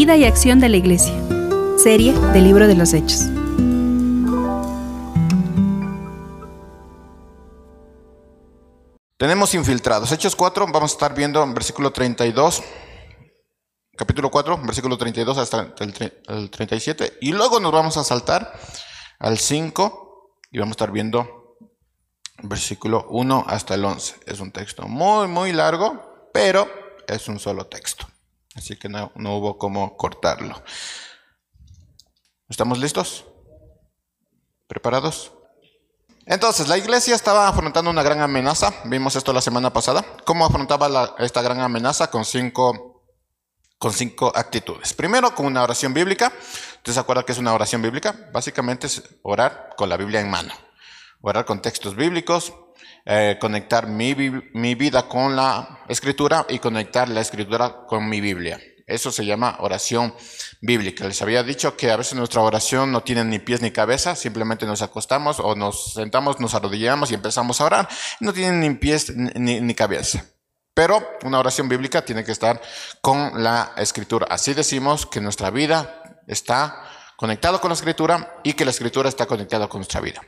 Vida y acción de la Iglesia. Serie del Libro de los Hechos. Tenemos infiltrados. Hechos 4, vamos a estar viendo en versículo 32, capítulo 4, versículo 32 hasta el, 37. Y luego nos vamos a saltar al 5 y vamos a estar viendo versículo 1 hasta el 11. Es un texto muy, muy largo, pero es un solo texto. Así que no, hubo cómo cortarlo. ¿Estamos listos? ¿Preparados? Entonces, la iglesia estaba afrontando una gran amenaza. Vimos esto la semana pasada. ¿Cómo afrontaba esta gran amenaza? Con cinco, con cinco actitudes. Primero, con una oración bíblica. ¿Ustedes se acuerdan que es una oración bíblica? Básicamente es orar con la Biblia en mano. Orar con textos bíblicos, eh, conectar mi, mi, vida con la escritura y conectar la escritura con mi Biblia. Eso se llama oración bíblica. Les había dicho que a veces nuestra oración no tiene ni pies ni cabeza, simplemente nos acostamos o nos sentamos, nos arrodillamos y empezamos a orar. No tiene ni pies ni, ni cabeza. Pero una oración bíblica tiene que estar con la escritura. Así decimos que nuestra vida está conectada con la escritura y que la escritura está conectada con nuestra vida.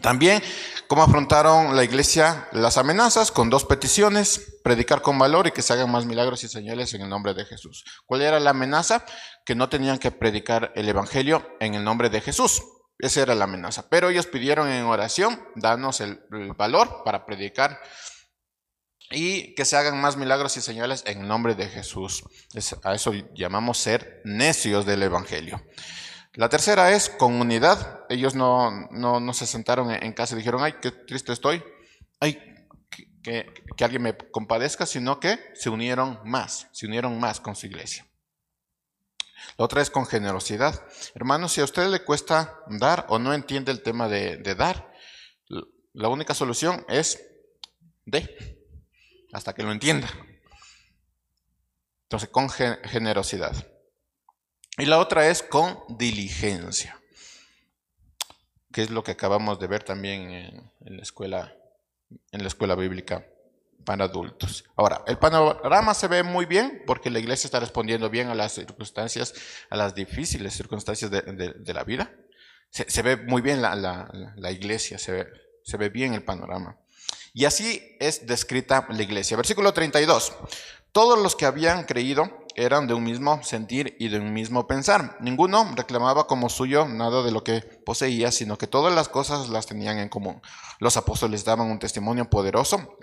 También cómo afrontaron la iglesia las amenazas con dos peticiones, predicar con valor y que se hagan más milagros y señales en el nombre de Jesús. ¿Cuál era la amenaza? Que no tenían que predicar el Evangelio en el nombre de Jesús. Esa era la amenaza. Pero ellos pidieron en oración, danos el, valor para predicar y que se hagan más milagros y señales en nombre de Jesús. a eso llamamos ser necios del Evangelio. La tercera es comunidad. Ellos no, no, se sentaron en casa y dijeron, ay, qué triste estoy, ay, que, que, alguien me compadezca, sino que se unieron más, se unieron más con su iglesia. La otra es con generosidad. Hermanos, si a usted le cuesta dar o no entiende el tema de, de dar, la única solución es de, hasta que lo entienda. Entonces, con generosidad. Y la otra es con diligencia, que es lo que acabamos de ver también en, la escuela, en la escuela bíblica para adultos. Ahora, el panorama se ve muy bien porque la iglesia está respondiendo bien a las circunstancias, a las difíciles circunstancias de, la vida. Se, ve muy bien la, la, iglesia, se ve, se ve bien el panorama. Y así es descrita la iglesia. Versículo 32. Todos los que habían creído eran de un mismo sentir y de un mismo pensar. Ninguno reclamaba como suyo nada de lo que poseía, sino que todas las cosas las tenían en común. Los apóstoles daban un testimonio poderoso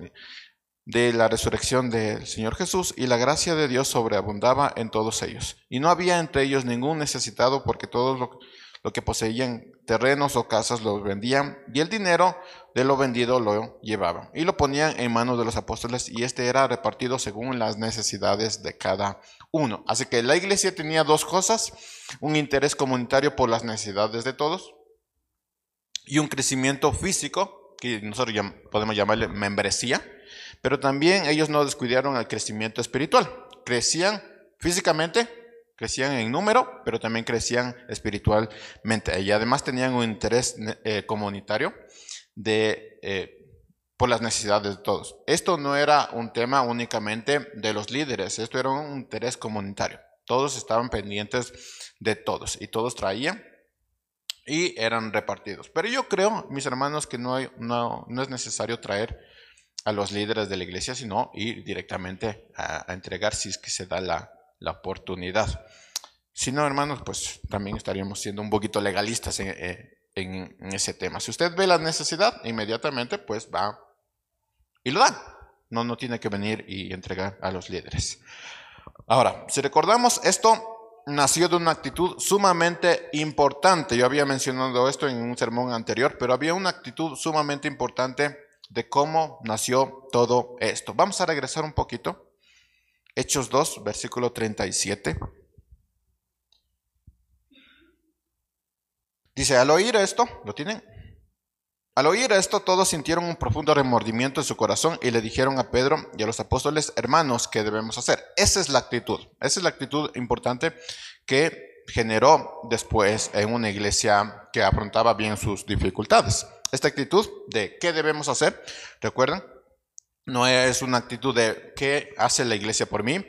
de la resurrección del Señor Jesús y la gracia de Dios sobreabundaba en todos ellos. Y no había entre ellos ningún necesitado porque todos lo, lo que poseían terrenos o casas lo vendían y el dinero de lo vendido lo llevaban y lo ponían en manos de los apóstoles y este era repartido según las necesidades de cada uno. Así que la iglesia tenía dos cosas, un interés comunitario por las necesidades de todos y un crecimiento físico, que nosotros podemos llamarle membresía, pero también ellos no descuidaron el crecimiento espiritual. Crecían físicamente, crecían en número, pero también crecían espiritualmente. Y además tenían un interés eh, comunitario de, eh, por las necesidades de todos. Esto no era un tema únicamente de los líderes, esto era un interés comunitario. Todos estaban pendientes de todos y todos traían y eran repartidos. Pero yo creo, mis hermanos, que no, hay, no, no es necesario traer a los líderes de la iglesia, sino ir directamente a, entregar si es que se da la, la oportunidad. Si no, hermanos, pues también estaríamos siendo un poquito legalistas en, eh, ese tema. Si usted ve la necesidad, inmediatamente pues va y lo da. No, no tiene que venir y entregar a los líderes. Ahora, si recordamos, esto nació de una actitud sumamente importante. Yo había mencionado esto en un sermón anterior, pero había una actitud sumamente importante de cómo nació todo esto. Vamos a regresar un poquito. Hechos 2, versículo 37. Dice, al oír esto, ¿lo tienen? Al oír esto, todos sintieron un profundo remordimiento en su corazón y le dijeron a Pedro y a los apóstoles, hermanos, ¿qué debemos hacer? Esa es la actitud, esa es la actitud importante que generó después en una iglesia que afrontaba bien sus dificultades. Esta actitud de qué debemos hacer, recuerden, no es una actitud de qué hace la iglesia por mí,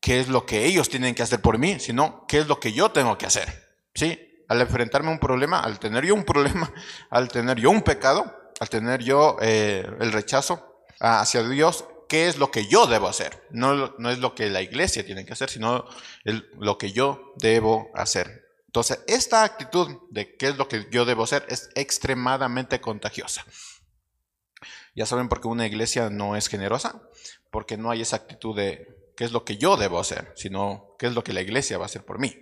qué es lo que ellos tienen que hacer por mí, sino qué es lo que yo tengo que hacer. ¿Sí? Al enfrentarme a un problema, al tener yo un problema, al tener yo un pecado, al tener yo eh, el rechazo hacia Dios, ¿qué es lo que yo debo hacer? No, no es lo que la iglesia tiene que hacer, sino lo que yo debo hacer. Entonces, esta actitud de qué es lo que yo debo hacer es extremadamente contagiosa. Ya saben por qué una iglesia no es generosa, porque no hay esa actitud de qué es lo que yo debo hacer, sino qué es lo que la iglesia va a hacer por mí.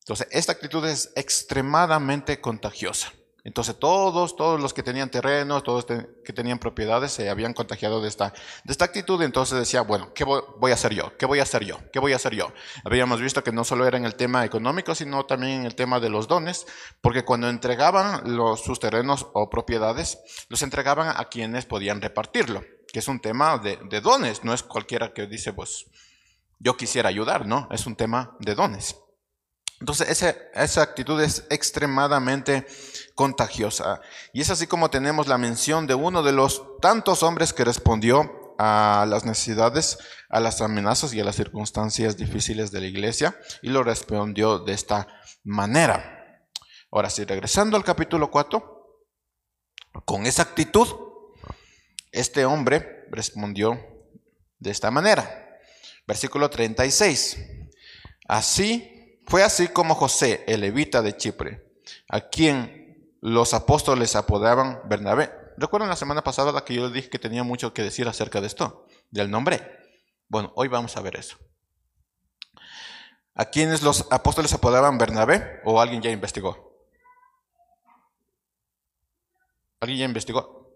Entonces, esta actitud es extremadamente contagiosa. Entonces todos, todos los que tenían terrenos, todos que tenían propiedades se habían contagiado de esta, de esta actitud. Entonces decía, bueno, ¿qué voy, a hacer yo? ¿Qué voy a hacer yo? ¿Qué voy a hacer yo? Habíamos visto que no solo era en el tema económico, sino también en el tema de los dones, porque cuando entregaban los, sus terrenos o propiedades, los entregaban a quienes podían repartirlo, que es un tema de, de dones, no es cualquiera que dice, pues yo quisiera ayudar, no, es un tema de dones. Entonces, esa, actitud es extremadamente contagiosa. Y es así como tenemos la mención de uno de los tantos hombres que respondió a las necesidades, a las amenazas y a las circunstancias difíciles de la iglesia, y lo respondió de esta manera. Ahora sí, regresando al capítulo 4, con esa actitud, este hombre respondió de esta manera. Versículo 36. Así fue así como José, el levita de Chipre, a quien los apóstoles apodaban Bernabé. ¿Recuerdan la semana pasada que yo les dije que tenía mucho que decir acerca de esto? Del nombre. Bueno, hoy vamos a ver eso. ¿A quienes los apóstoles apodaban Bernabé o alguien ya investigó? ¿Alguien ya investigó?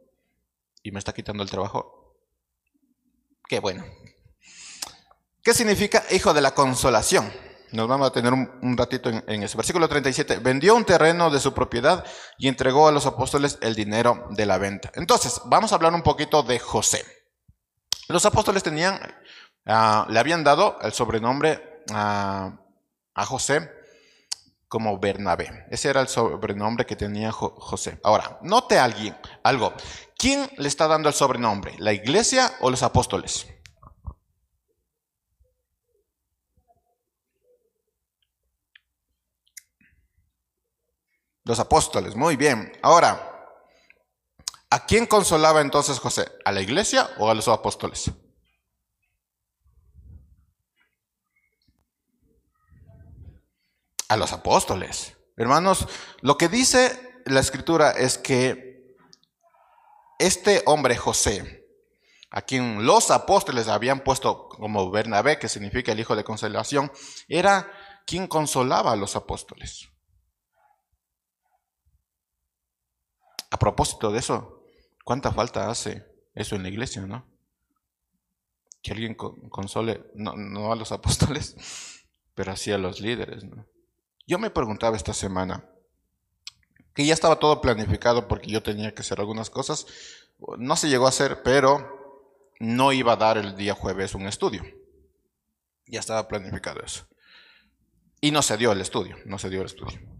¿Y me está quitando el trabajo? Qué bueno. ¿Qué significa hijo de la consolación? Nos vamos a tener un, ratito en, en, ese. Versículo 37. Vendió un terreno de su propiedad y entregó a los apóstoles el dinero de la venta. Entonces, vamos a hablar un poquito de José. Los apóstoles tenían, ah, le habían dado el sobrenombre a José como Bernabé. Ese era el sobrenombre que tenía José. Ahora, note alguien, algo. ¿Quién le está dando el sobrenombre? ¿La iglesia o los apóstoles? Los apóstoles, muy bien. Ahora, ¿a quién consolaba entonces José? ¿A la iglesia o a los apóstoles? A los apóstoles. Hermanos, lo que dice la escritura es que este hombre José, a quien los apóstoles habían puesto como Bernabé, que significa el hijo de consolación, era quien consolaba a los apóstoles. A propósito de eso, ¿cuánta falta hace eso en la iglesia, no? Que alguien console, no, a los apóstoles, pero así a los líderes, ¿no? Yo me preguntaba esta semana, que ya estaba todo planificado porque yo tenía que hacer algunas cosas, no se llegó a hacer, pero no iba a dar el día jueves un estudio. Ya estaba planificado eso. Y no se dio el estudio, no se dio el estudio.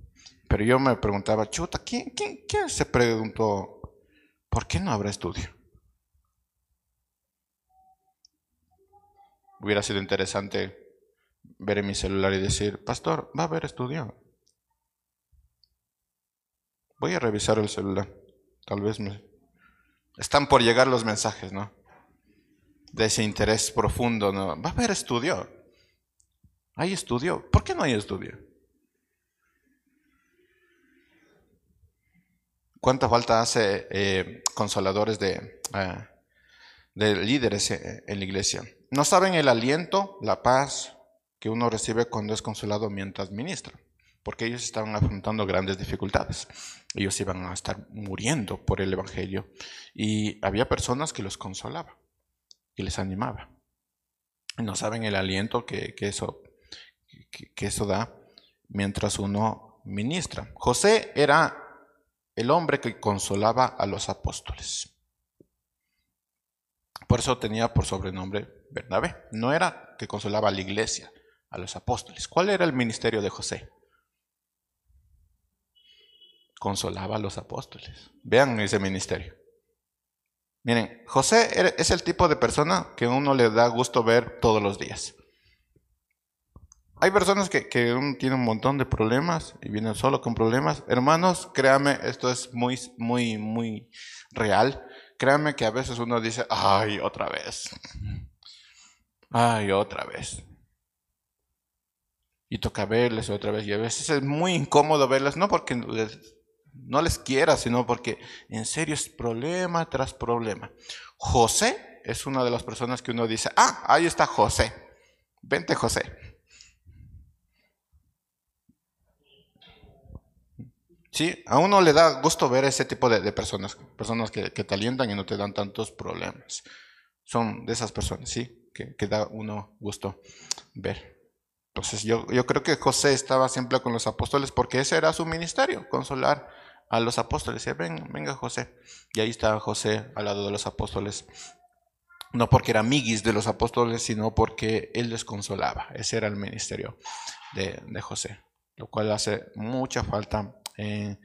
Pero yo me preguntaba, chuta, ¿quién, quién, se preguntó, ¿por qué no habrá estudio? Hubiera sido interesante ver en mi celular y decir, pastor, va a haber estudio. Voy a revisar el celular. Tal vez me... Están por llegar los mensajes, ¿no? De ese interés profundo, ¿no? Va a haber estudio. ¿Hay estudio? ¿Por qué no hay estudio? ¿Cuánta falta hace eh, consoladores de, eh, de líderes eh, en la iglesia? No saben el aliento, la paz que uno recibe cuando es consolado mientras ministra, porque ellos estaban afrontando grandes dificultades. Ellos iban a estar muriendo por el Evangelio y había personas que los consolaba y les animaba. No saben el aliento que, eso, que eso da mientras uno ministra. José era el hombre que consolaba a los apóstoles. Por eso tenía por sobrenombre Bernabé. No era que consolaba a la iglesia, a los apóstoles. ¿Cuál era el ministerio de José? Consolaba a los apóstoles. Vean ese ministerio. Miren, José es el tipo de persona que uno le da gusto ver todos los días. Hay personas que, tienen un montón de problemas y vienen solo con problemas. Hermanos, créame, esto es muy, muy, muy real. Créame que a veces uno dice, ay, otra vez. Ay, otra vez. Y toca verles otra vez. Y a veces es muy incómodo verles, no porque no les quiera, sino porque en serio es problema tras problema. José es una de las personas que uno dice, ah, ahí está José. Vente José. Sí, a uno le da gusto ver ese tipo de, personas, personas que, te alientan y no te dan tantos problemas. Son de esas personas, sí, que, que da uno gusto ver. Entonces yo, yo creo que José estaba siempre con los apóstoles porque ese era su ministerio, consolar a los apóstoles. Decía, Ven, venga José. Y ahí estaba José al lado de los apóstoles no porque era amiguis de los apóstoles, sino porque él les consolaba. Ese era el ministerio de, José, lo cual hace mucha falta en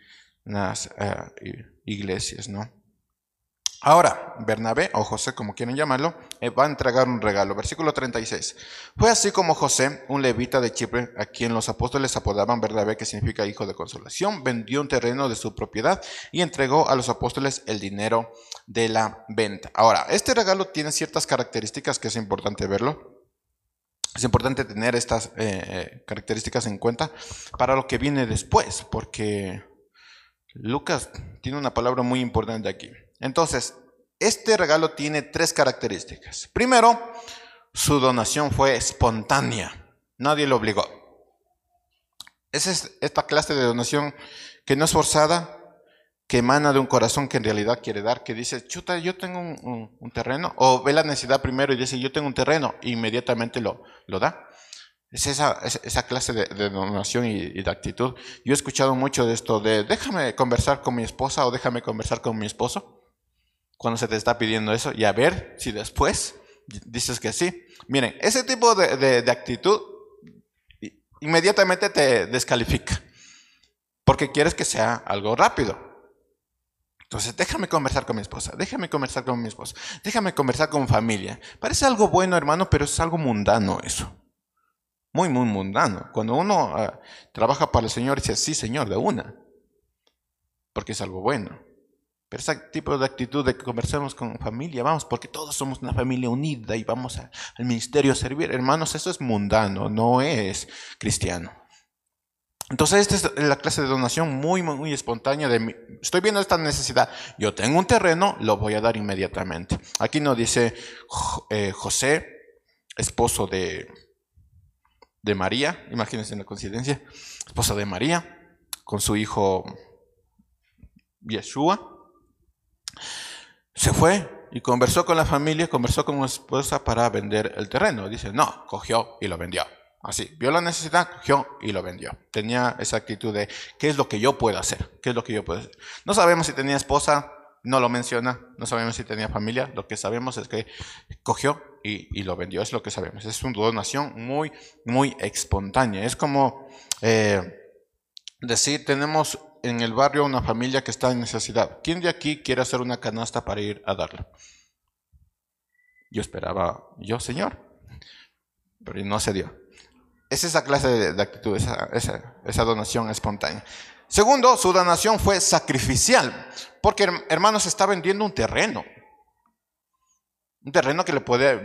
las eh, iglesias, ¿no? Ahora, Bernabé o José, como quieren llamarlo, eh, va a entregar un regalo. Versículo 36. Fue así como José, un levita de Chipre, a quien los apóstoles apodaban Bernabé, que significa hijo de consolación, vendió un terreno de su propiedad y entregó a los apóstoles el dinero de la venta. Ahora, este regalo tiene ciertas características que es importante verlo. Es importante tener estas eh, características en cuenta para lo que viene después, porque Lucas tiene una palabra muy importante aquí. Entonces, este regalo tiene tres características. Primero, su donación fue espontánea. Nadie lo obligó. Es esta clase de donación que no es forzada, que emana de un corazón que en realidad quiere dar, que dice, chuta, yo tengo un, terreno, o ve la necesidad primero y dice, yo tengo un terreno, e inmediatamente lo, lo da. Es esa, esa clase de, donación y, de actitud. Yo he escuchado mucho de esto de, déjame conversar con mi esposa o déjame conversar con mi esposo cuando se te está pidiendo eso y a ver si después dices que sí. Miren, ese tipo de, actitud inmediatamente te descalifica porque quieres que sea algo rápido. Entonces, déjame conversar con mi esposa, déjame conversar con mi esposa, déjame conversar con familia. Parece algo bueno, hermano, pero es algo mundano eso. Muy, muy mundano. Cuando uno ah, trabaja para el Señor, dice, sí, Señor, de una. Porque es algo bueno. Pero ese tipo de actitud de que conversemos con familia, vamos, porque todos somos una familia unida y vamos al ministerio a servir. Hermanos, eso es mundano, no es cristiano. Entonces, esta es la clase de donación muy, muy, espontánea de estoy viendo esta necesidad, yo tengo un terreno, lo voy a dar inmediatamente. Aquí nos dice eh, José, esposo de, de María, imagínense la coincidencia, esposo de María, con su hijo Yeshua, se fue y conversó con la familia, conversó con su esposa para vender el terreno. Dice, no, cogió y lo vendió. Así, vio la necesidad, cogió y lo vendió. Tenía esa actitud de, ¿qué es lo que yo puedo hacer? ¿Qué es lo que yo puedo hacer? No sabemos si tenía esposa, no lo menciona, no sabemos si tenía familia, lo que sabemos es que cogió y, lo vendió, es lo que sabemos. Es una donación muy, muy espontánea. Es como eh, decir, tenemos en el barrio una familia que está en necesidad. ¿Quién de aquí quiere hacer una canasta para ir a darla? Yo esperaba, yo, Señor, pero no se dio. Es esa clase de, actitud, esa, donación espontánea. Segundo, su donación fue sacrificial, porque hermanos está vendiendo un terreno, un terreno que le puede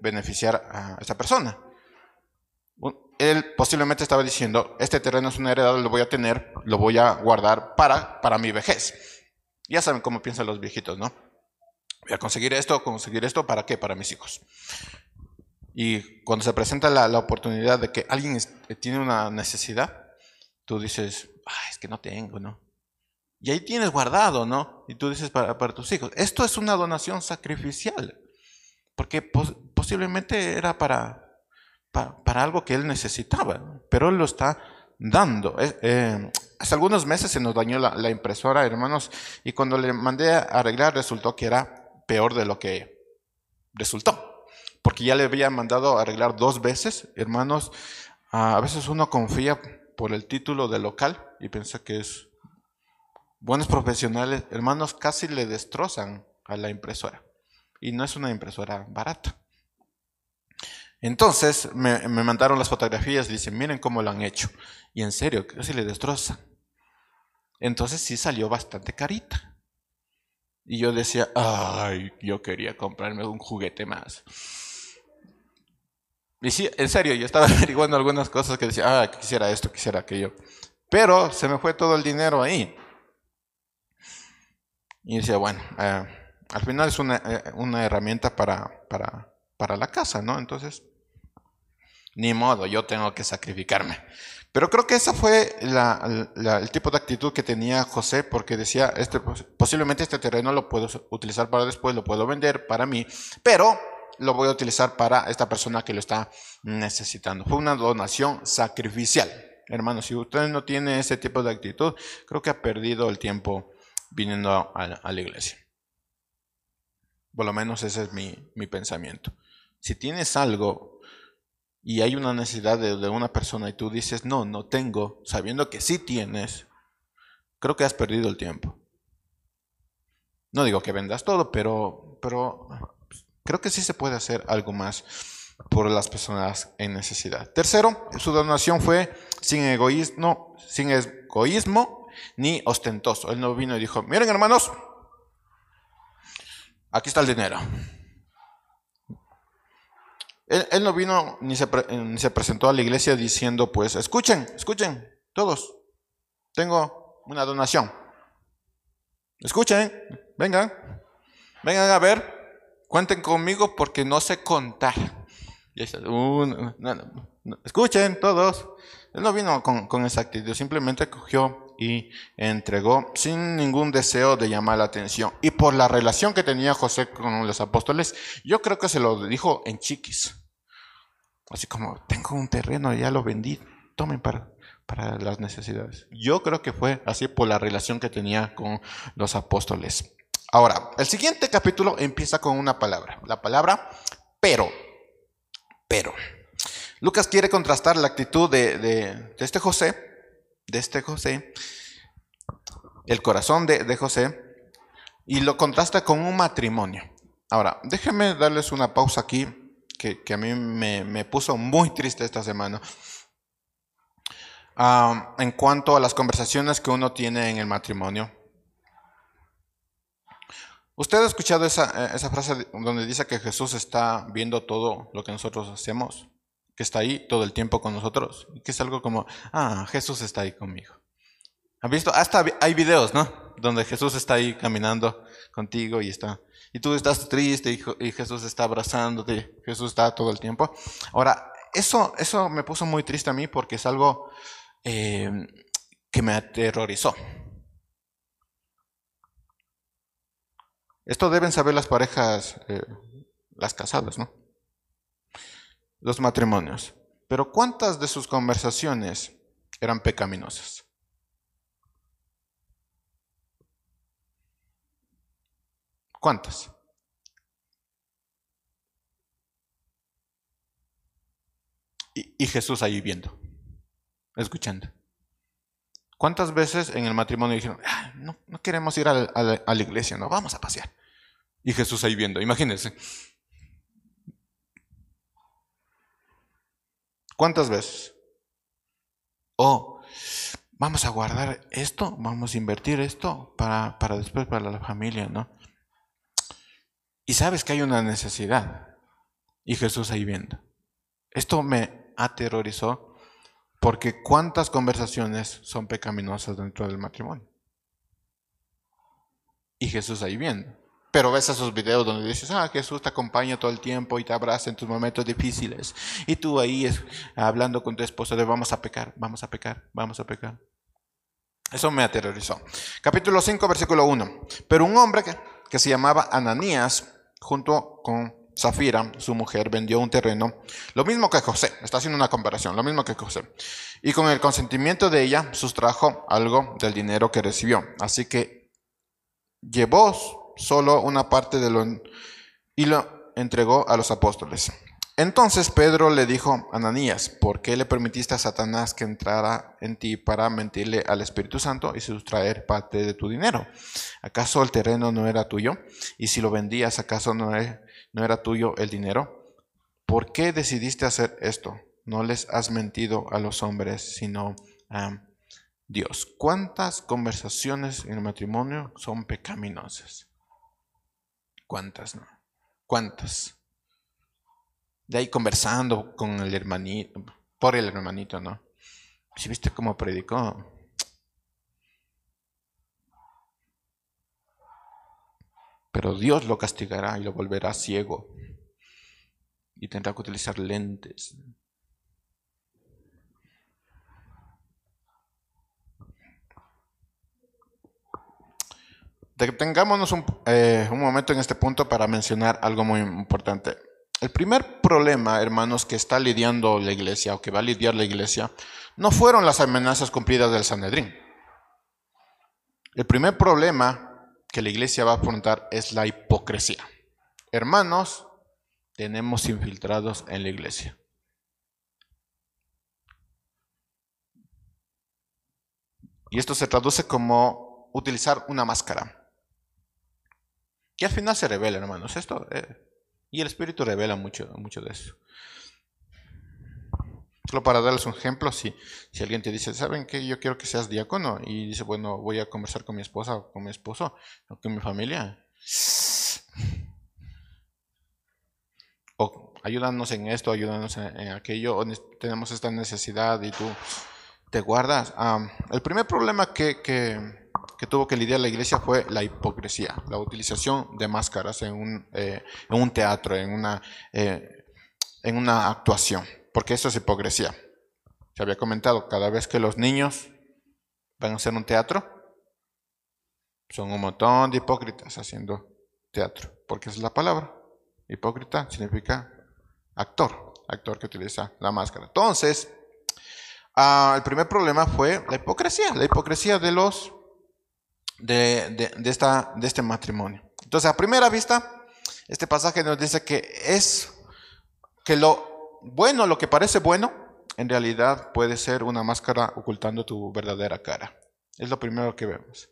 beneficiar a esa persona él posiblemente estaba diciendo, este terreno es una heredad, lo voy a tener, lo voy a guardar para, para mi vejez. Ya saben cómo piensan los viejitos, ¿no? Voy a conseguir esto, conseguir esto, ¿para qué? Para mis hijos. Y cuando se presenta la, la oportunidad de que alguien tiene una necesidad, tú dices, es que no tengo, ¿no? Y ahí tienes guardado, ¿no? Y tú dices para, para tus hijos. Esto es una donación sacrificial, porque posiblemente era para, para, algo que él necesitaba, pero él lo está dando. Eh, hace algunos meses se nos dañó la, impresora, hermanos, y cuando le mandé a arreglar resultó que era peor de lo que resultó, porque ya le había mandado arreglar dos veces, hermanos. A veces uno confía por el título de local y piensa que es buenos profesionales, hermanos, casi le destrozan a la impresora. Y no es una impresora barata. Entonces me, mandaron las fotografías y dicen, miren cómo lo han hecho. Y en serio, casi le destrozan. Entonces sí salió bastante carita. Y yo decía, ay, yo quería comprarme un juguete más. Y sí, en serio, yo estaba averiguando algunas cosas que decía, ah, quisiera esto, quisiera aquello. Pero se me fue todo el dinero ahí. Y decía, bueno, eh, al final es una, eh, una herramienta para, para, para la casa, ¿no? Entonces, ni modo, yo tengo que sacrificarme. Pero creo que ese fue el tipo de actitud que tenía José, porque decía, este, posiblemente este terreno lo puedo utilizar para después, lo puedo vender para mí, pero lo voy a utilizar para esta persona que lo está necesitando. Fue una donación sacrificial. Hermano, si usted no tiene ese tipo de actitud, creo que ha perdido el tiempo viniendo a, la iglesia. Por lo menos ese es mi, mi pensamiento. Si tienes algo y hay una necesidad de, una persona y tú dices, no, no tengo, sabiendo que sí tienes, creo que has perdido el tiempo. No digo que vendas todo, pero, pero creo que sí se puede hacer algo más por las personas en necesidad. Tercero, su donación fue sin egoísmo, sin egoísmo ni ostentoso. Él no vino y dijo, miren hermanos, aquí está el dinero. Él, no vino ni se, ni se presentó a la iglesia diciendo, pues, escuchen, escuchen, todos, tengo una donación. Escuchen, vengan, vengan a ver, cuenten conmigo porque no sé contar. escuchen todos. Él no vino con, con esa actitud, simplemente cogió y entregó sin ningún deseo de llamar la atención. Y por la relación que tenía José con los apóstoles, yo creo que se lo dijo en chiquis. Así como, tengo un terreno, ya lo vendí, tomen para, para las necesidades. Yo creo que fue así por la relación que tenía con los apóstoles. Ahora, el siguiente capítulo empieza con una palabra, la palabra pero, pero. Lucas quiere contrastar la actitud de, de, este José, de este José, el corazón de, de José, y lo contrasta con un matrimonio. Ahora, déjenme darles una pausa aquí que, a mí me, puso muy triste esta semana. en cuanto a las conversaciones que uno tiene en el matrimonio. ¿Usted ha escuchado esa, eh, frase donde dice que Jesús está viendo todo lo que nosotros hacemos? Que está ahí todo el tiempo con nosotros. Que es algo como, ah, Jesús está ahí conmigo. ¿Han visto? Hasta hay videos, ¿no? Donde Jesús está ahí caminando contigo y está y tú estás triste y, Jesús está abrazándote, Jesús está todo el tiempo. Ahora, eso, eso me puso muy triste a mí porque es algo eh, que me aterrorizó. Esto deben saber las parejas, eh, las casadas, ¿no? Los matrimonios. Pero ¿cuántas de sus conversaciones eran pecaminosas? ¿Cuántas? Y, Jesús ahí viendo, escuchando. ¿Cuántas veces en el matrimonio dijeron, ah, no, queremos ir a la, iglesia, no, vamos a pasear? Y Jesús ahí viendo, imagínense. ¿Cuántas veces? oh, vamos a guardar esto, vamos a invertir esto para, para después, para la familia, ¿no? y sabes que hay una necesidad. Y Jesús ahí viendo. Esto me aterrorizó porque cuántas conversaciones son pecaminosas dentro del matrimonio. Y Jesús ahí viendo. Pero ves esos videos donde dices, ah, Jesús te acompaña todo el tiempo y te abraza en tus momentos difíciles. Y tú ahí es, hablando con tu esposa de vamos a pecar, vamos a pecar, vamos a pecar. Eso me aterrorizó. Capítulo 5, versículo 1. Pero un hombre que, que se llamaba Ananías junto con Zafira, su mujer, vendió un terreno, lo mismo que José, está haciendo una comparación, lo mismo que José. Y con el consentimiento de ella, sustrajo algo del dinero que recibió. Así que llevó solo una parte de lo y lo entregó a los apóstoles. Entonces Pedro le dijo a Ananías, ¿por qué le permitiste a Satanás que entrara en ti para mentirle al Espíritu Santo y sustraer parte de tu dinero? ¿Acaso el terreno no era tuyo? Y si lo vendías, ¿acaso no era, tuyo el dinero? ¿por qué decidiste hacer esto? No les has mentido a los hombres, sino a Dios. ¿Cuántas conversaciones en el matrimonio son pecaminosas? ¿Cuántas no? ¿Cuántas? De ahí conversando con el hermanito, por el hermanito, ¿no? Si viste cómo predicó, pero Dios lo castigará y lo volverá ciego y tendrá que utilizar lentes. Detengámonos un, eh, un momento en este punto para mencionar algo muy importante. El primer problema, hermanos, que está lidiando la iglesia o que va a lidiar la iglesia, no fueron las amenazas cumplidas del Sanedrín. El primer problema que la iglesia va a afrontar es la hipocresía. Hermanos, tenemos infiltrados en la iglesia. Y esto se traduce como utilizar una máscara. Y al final se revela, hermanos. Esto, eh, y el Espíritu revela mucho, mucho de eso. Solo para darles un ejemplo, si, si alguien te dice, ¿saben qué? Yo quiero que seas diácono. Y dice, bueno, voy a conversar con mi esposa o con mi esposo o con mi familia. O ayúdanos en esto, ayúdanos en, aquello. O tenemos esta necesidad y tú te guardas. el primer problema que, que que tuvo que lidiar la iglesia fue la hipocresía, la utilización de máscaras en un, eh, en un teatro, en una, eh, en una actuación, porque eso es hipocresía. Se había comentado, cada vez que los niños van a hacer un teatro, son un montón de hipócritas haciendo teatro, porque es la palabra. Hipócrita significa actor, actor que utiliza la máscara. Entonces, ah, el primer problema fue la hipocresía, la hipocresía de los de, esta, de este matrimonio. Entonces, a primera vista, este pasaje nos dice que es que lo bueno, lo que parece bueno, en realidad puede ser una máscara ocultando tu verdadera cara. Es lo primero que vemos.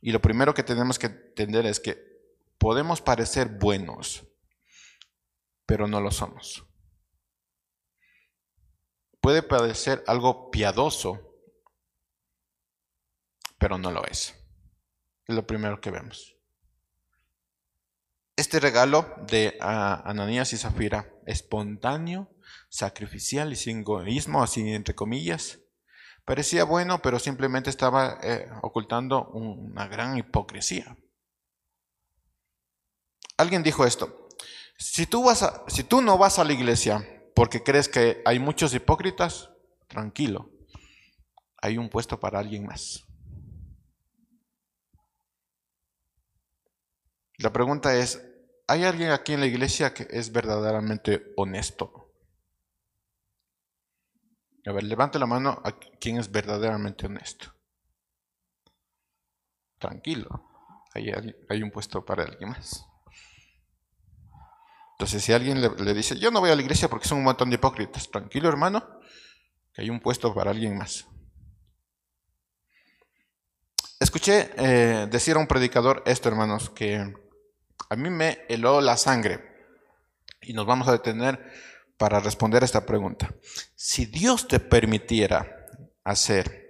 Y lo primero que tenemos que entender es que podemos parecer buenos, pero no lo somos. Puede parecer algo piadoso, pero no lo es. Es lo primero que vemos. Este regalo de Ananías y Zafira, espontáneo, sacrificial y sin egoísmo, así entre comillas, parecía bueno, pero simplemente estaba eh, ocultando una gran hipocresía. Alguien dijo esto, si tú, si tú no vas a la iglesia porque crees que hay muchos hipócritas, tranquilo, hay un puesto para alguien más. La pregunta es, ¿hay alguien aquí en la iglesia que es verdaderamente honesto? A ver, levante la mano a quien es verdaderamente honesto. Tranquilo, hay, un puesto para alguien más. Entonces, si alguien le, dice, yo no voy a la iglesia porque son un montón de hipócritas, tranquilo hermano, que hay un puesto para alguien más. Escuché eh, decir a un predicador esto, hermanos, que a mí me heló la sangre. Y nos vamos a detener para responder a esta pregunta. Si Dios te permitiera hacer,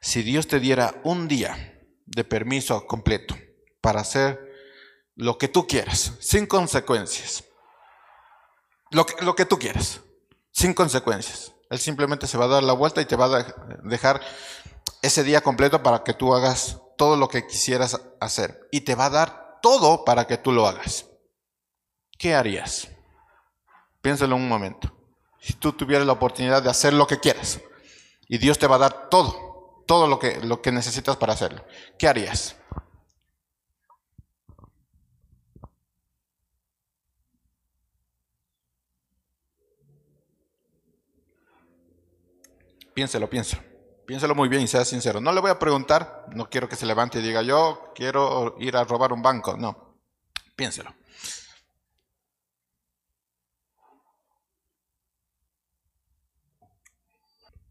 si Dios te diera un día de permiso completo para hacer lo que tú quieras, sin consecuencias, lo que, lo que tú quieras, sin consecuencias. Él simplemente se va a dar la vuelta y te va a dejar ese día completo para que tú hagas todo lo que quisieras hacer. Y te va a dar todo para que tú lo hagas. ¿Qué harías? Piénsalo un momento. Si tú tuvieras la oportunidad de hacer lo que quieras y Dios te va a dar todo, todo lo que, lo que necesitas para hacerlo, ¿qué harías? Piénselo, piénselo. Piénselo muy bien y sea sincero. No le voy a preguntar, no quiero que se levante y diga, yo quiero ir a robar un banco. No, piénselo.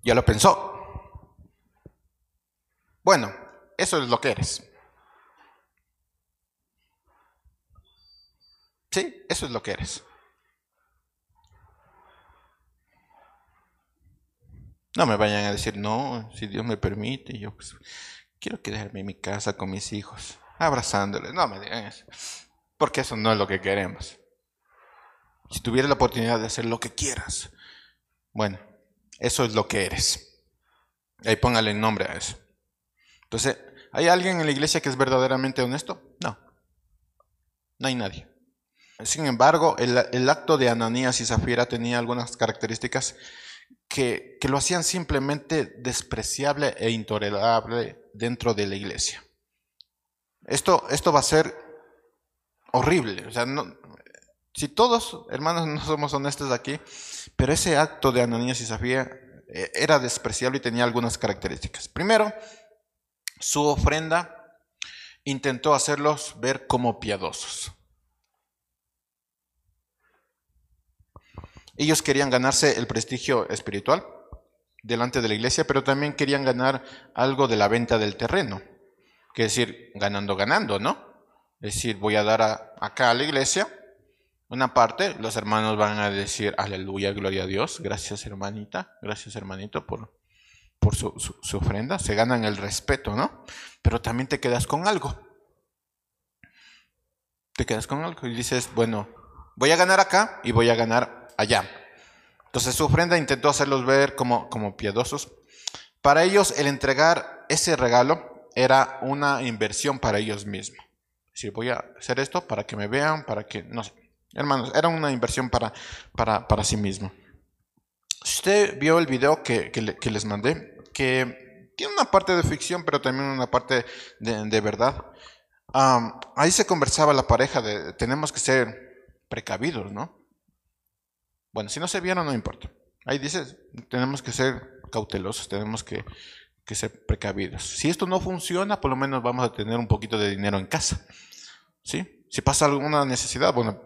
Ya lo pensó. Bueno, eso es lo que eres. Sí, eso es lo que eres. No me vayan a decir, no, si Dios me permite, yo pues, quiero quedarme en mi casa con mis hijos, abrazándoles. No me digan eso, porque eso no es lo que queremos. Si tuvieras la oportunidad de hacer lo que quieras, bueno, eso es lo que eres. Ahí póngale nombre a eso. Entonces, ¿hay alguien en la iglesia que es verdaderamente honesto? No. No hay nadie. Sin embargo, el, acto de Ananías y Zafira tenía algunas características que, lo hacían simplemente despreciable e intolerable dentro de la iglesia. Esto, esto va a ser horrible. O sea, si todos, hermanos, no somos honestos aquí, pero ese acto de Ananías y Zafira eh, era despreciable y tenía algunas características. Primero, su ofrenda intentó hacerlos ver como piadosos. Ellos querían ganarse el prestigio espiritual delante de la iglesia, pero también querían ganar algo de la venta del terreno. Que decir, ganando, ganando, ¿no? Es decir, voy a dar acá a la iglesia una parte, los hermanos van a decir, aleluya, gloria a Dios, gracias hermanita, gracias hermanito por, por su, su ofrenda, se ganan el respeto, ¿no? Pero también te quedas con algo. Te quedas con algo y dices, bueno, voy a ganar acá y voy a ganar allá. Entonces su ofrenda intentó hacerlos ver como, como piadosos. Para ellos el entregar ese regalo era una inversión para ellos mismos. Si voy a hacer esto para que me vean, para que, no sé. Hermanos, era una inversión para, para, para sí mismo. Si usted vio el video que, que, les mandé, que tiene una parte de ficción, pero también una parte de, verdad. ahí se conversaba la pareja de tenemos que ser precavidos, ¿no? Bueno, si no se vieron, no importa. Ahí dice, tenemos que ser cautelosos, tenemos que, ser precavidos. Si esto no funciona, por lo menos vamos a tener un poquito de dinero en casa. ¿Sí? Si pasa alguna necesidad, bueno,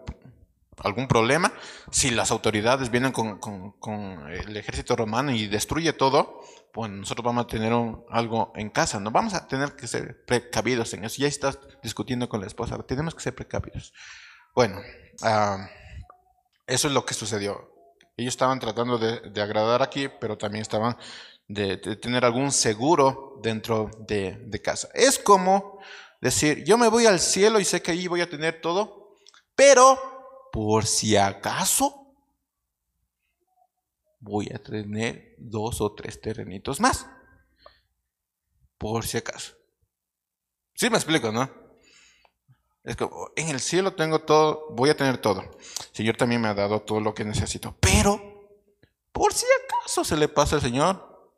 algún problema, si las autoridades vienen con, el ejército romano y destruye todo, pues nosotros vamos a tener algo en casa, no vamos a tener que ser precavidos en eso. Ya estás discutiendo con la esposa, tenemos que ser precavidos. Bueno, ah, eso es lo que sucedió. Ellos estaban tratando de, agradar aquí, pero también estaban de, tener algún seguro dentro de, de, casa. Es como decir, yo me voy al cielo y sé que allí voy a tener todo, pero por si acaso voy a tener dos o tres terrenitos más. Por si acaso. Sí me explico, ¿no? Es que en el cielo tengo todo, voy a tener todo. El Señor también me ha dado todo lo que necesito. Pero, por si acaso se le pasa al Señor,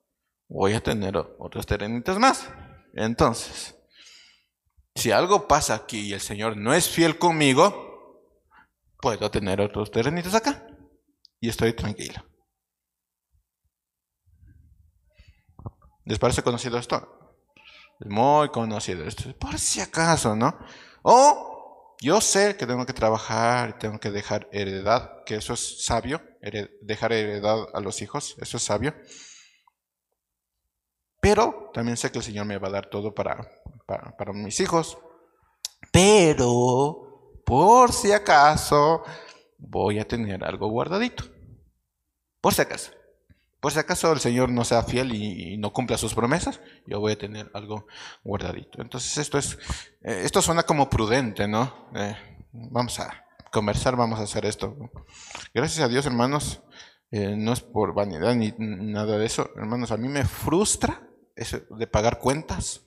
voy a tener otros terrenitos más. Entonces, si algo pasa aquí y el Señor no es fiel conmigo, puedo tener otros terrenitos acá. Y estoy tranquilo. ¿Les parece conocido esto? Es muy conocido esto. Por si acaso, ¿no? O yo sé que tengo que trabajar tengo que dejar heredad, que eso es sabio, dejar heredad a los hijos, eso es sabio. Pero también sé que el Señor me va a dar todo para, para, para mis hijos. Pero, por si acaso, voy a tener algo guardadito. Por si acaso. Por si acaso el Señor no sea fiel y, no cumpla sus promesas, yo voy a tener algo guardadito. Entonces esto es, eh, esto suena como prudente, ¿no? Eh, vamos a conversar, vamos a hacer esto. Gracias a Dios, hermanos, eh, no es por vanidad ni nada de eso, hermanos. A mí me frustra eso de pagar cuentas.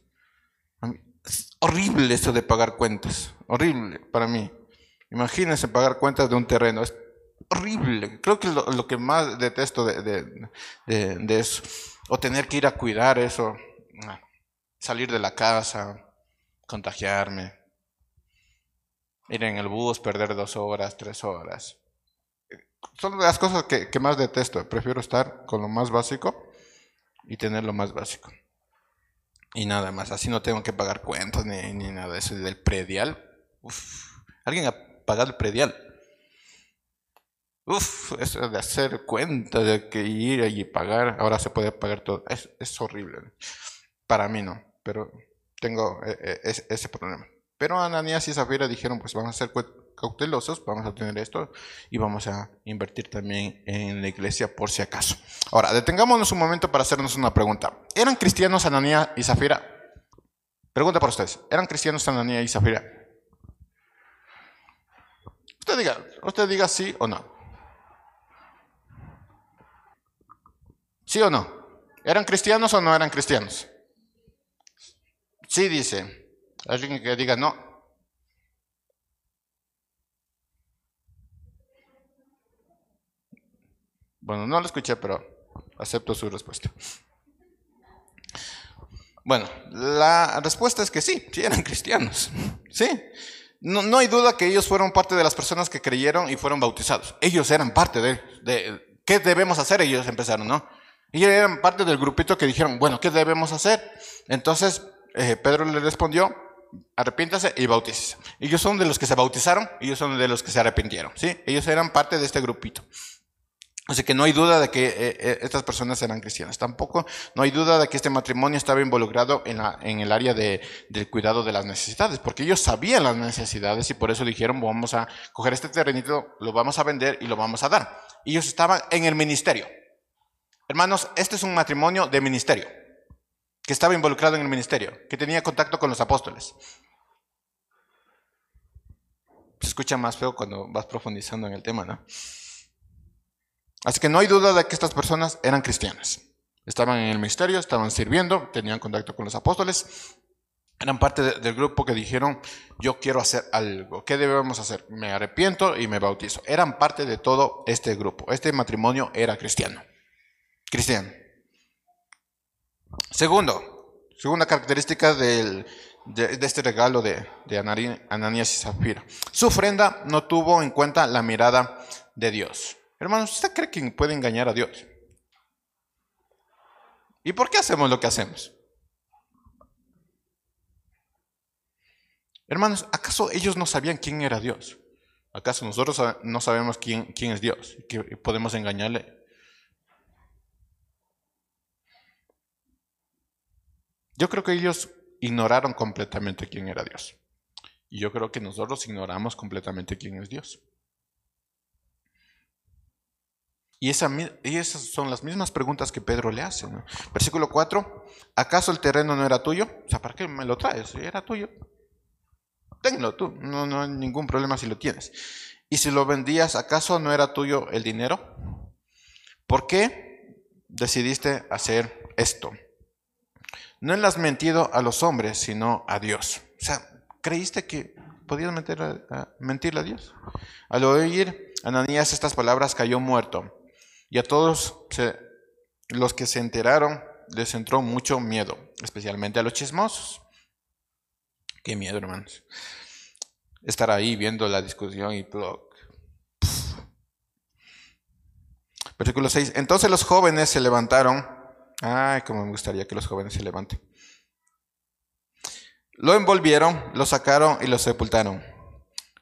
Es horrible eso de pagar cuentas, horrible para mí. Imagínense pagar cuentas de un terreno horrible. Creo que lo, que más detesto de, eso. O tener que ir a cuidar eso. Salir de la casa, contagiarme. Ir en el bus, perder dos horas, tres horas. Son las cosas que, más detesto. Prefiero estar con lo más básico y tener lo más básico. Y nada más. Así no tengo que pagar cuentas ni, ni nada de eso. Del predial. ¿Alguien ha pagado el predial? Uf, eso de hacer cuenta, de que ir allí y pagar, ahora se puede pagar todo. Es, es horrible. Para mí no, pero tengo e, e, ese problema. Pero Ananías y Zafira dijeron, pues vamos a hacer cautelosos, vamos a tener esto y vamos a invertir también en la iglesia por si acaso. Ahora, detengámonos un momento para hacernos una pregunta. ¿Eran cristianos Ananía y Zafira? Pregunta para ustedes. ¿Eran cristianos Ananía y Zafira? Usted diga, usted diga sí o no. ¿Sí o no? ¿Eran cristianos o no eran cristianos? Sí, dice. Alguien que diga no. Bueno, no lo escuché, pero acepto su respuesta. Bueno, la respuesta es que sí, sí eran cristianos. Sí. No, hay duda que ellos fueron parte de las personas que creyeron y fueron bautizados. Ellos eran parte de, de ¿qué debemos hacer? Ellos empezaron, ¿no? Ellos eran parte del grupito que dijeron, bueno, ¿qué debemos hacer? Entonces eh, Pedro le respondió, arrepiéntase y bautícese. Ellos son de los que se bautizaron, ellos son de los que se arrepintieron, ¿sí? Ellos eran parte de este grupito. Así que no hay duda de que eh, eh, estas personas eran cristianas. Tampoco no hay duda de que este matrimonio estaba involucrado en, la, en el área de, del cuidado de las necesidades, porque ellos sabían las necesidades y por eso dijeron, vamos a coger este terrenito, lo vamos a vender y lo vamos a dar. Ellos estaban en el ministerio. Hermanos, este es un matrimonio de ministerio, que estaba involucrado en el ministerio, que tenía contacto con los apóstoles. Se escucha más feo cuando vas profundizando en el tema, ¿no? Así que no hay duda de que estas personas eran cristianas. Estaban en el ministerio, estaban sirviendo, tenían contacto con los apóstoles, eran parte del grupo que dijeron, yo quiero hacer algo, ¿qué debemos hacer? Me arrepiento y me bautizo. Eran parte de todo este grupo. Este matrimonio era cristiano. Cristiano. Segundo, segunda característica de, este regalo de, Ananías y Zafira. Su ofrenda no tuvo en cuenta la mirada de Dios. Hermanos, ¿usted cree que puede engañar a Dios? ¿Y por qué hacemos lo que hacemos? Hermanos, ¿acaso ellos no sabían quién era Dios? ¿Acaso nosotros no sabemos quién, quién es Dios? ¿Que podemos engañarle? Yo creo que ellos ignoraron completamente quién era Dios. Y yo creo que nosotros ignoramos completamente quién es Dios. Y, esas son las mismas preguntas que Pedro le hace. Versículo 4, ¿acaso el terreno no era tuyo? O sea, ¿para qué me lo traes? Era tuyo. Ténlo tú, no, no hay ningún problema si lo tienes. Y si lo vendías, ¿acaso no era tuyo el dinero? ¿Por qué decidiste hacer esto? No le has mentido a los hombres, sino a Dios. O sea, ¿creíste que podías mentirle a Dios? Al oír Ananías estas palabras cayó muerto. Y a todos los que se enteraron les entró mucho miedo, especialmente a los chismosos. Qué miedo, hermanos. Estar ahí viendo la discusión y todo. Versículo 6. Entonces los jóvenes se levantaron. Ay, como me gustaría que los jóvenes se levanten. Lo envolvieron, lo sacaron y lo sepultaron.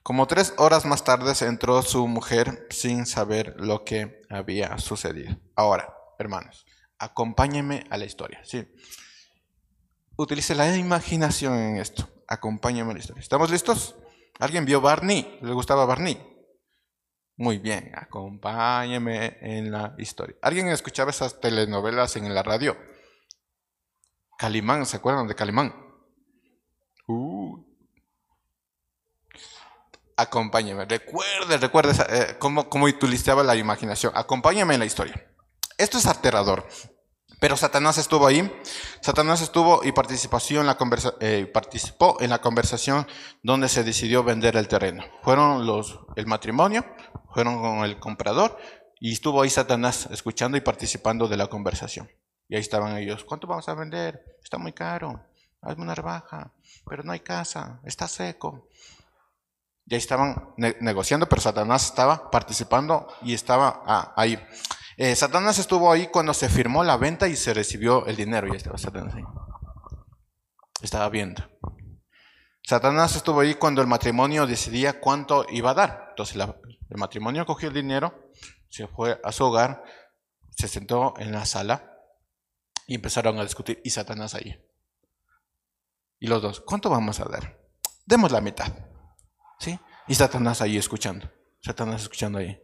Como tres horas más tarde entró su mujer sin saber lo que había sucedido. Ahora, hermanos, acompáñenme a la historia. ¿sí? Utilice la imaginación en esto. Acompáñenme a la historia. ¿Estamos listos? ¿Alguien vio Barney? ¿Le gustaba Barney? Muy bien, acompáñeme en la historia. ¿Alguien escuchaba esas telenovelas en la radio? Calimán, ¿se acuerdan de Calimán? Uh, acompáñeme. Recuerde, recuerde eh, cómo, cómo la imaginación. Acompáñame en la historia. Esto es aterrador. Pero Satanás estuvo ahí. Satanás estuvo y participación en la eh, participó en la conversación donde se decidió vender el terreno. Fueron los, el matrimonio, fueron con el comprador y estuvo ahí Satanás escuchando y participando de la conversación. Y ahí estaban ellos. ¿Cuánto vamos a vender? Está muy caro. Hazme una rebaja. Pero no hay casa. Está seco. Ya estaban negociando, pero Satanás estaba participando y estaba ah, ahí. Eh, Satanás estuvo ahí cuando se firmó la venta y se recibió el dinero. Ya estaba Satanás ahí. Estaba viendo. Satanás estuvo ahí cuando el matrimonio decidía cuánto iba a dar. Entonces el matrimonio cogió el dinero, se fue a su hogar, se sentó en la sala y empezaron a discutir. Y Satanás ahí. Y los dos, ¿cuánto vamos a dar? Demos la mitad. ¿Sí? Y Satanás ahí escuchando. Satanás escuchando ahí.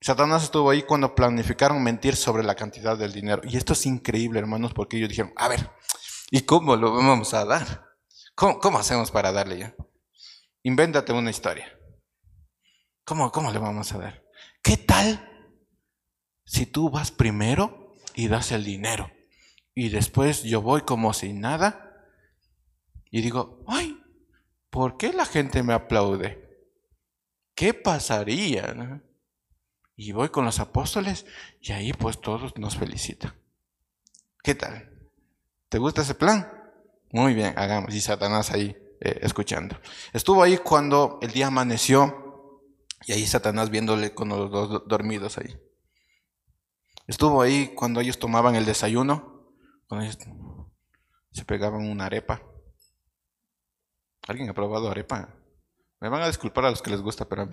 Satanás estuvo ahí cuando planificaron mentir sobre la cantidad del dinero. Y esto es increíble, hermanos, porque ellos dijeron, a ver, ¿y cómo lo vamos a dar? ¿Cómo, hacemos para darle ya? Invéntate una historia. ¿Cómo, ¿Cómo le vamos a dar? ¿Qué tal si tú vas primero y das el dinero? Y después yo voy como sin nada y digo, ay, ¿por qué la gente me aplaude? ¿Qué pasaría? Y voy con los apóstoles y ahí pues todos nos felicitan. ¿Qué tal? ¿Te gusta ese plan? Muy bien, hagamos. Y Satanás ahí eh, escuchando. Estuvo ahí cuando el día amaneció y ahí Satanás viéndole con los dos dormidos ahí. Estuvo ahí cuando ellos tomaban el desayuno, cuando ellos se pegaban una arepa. ¿Alguien ha probado arepa? Me van a disculpar a los que les gusta, pero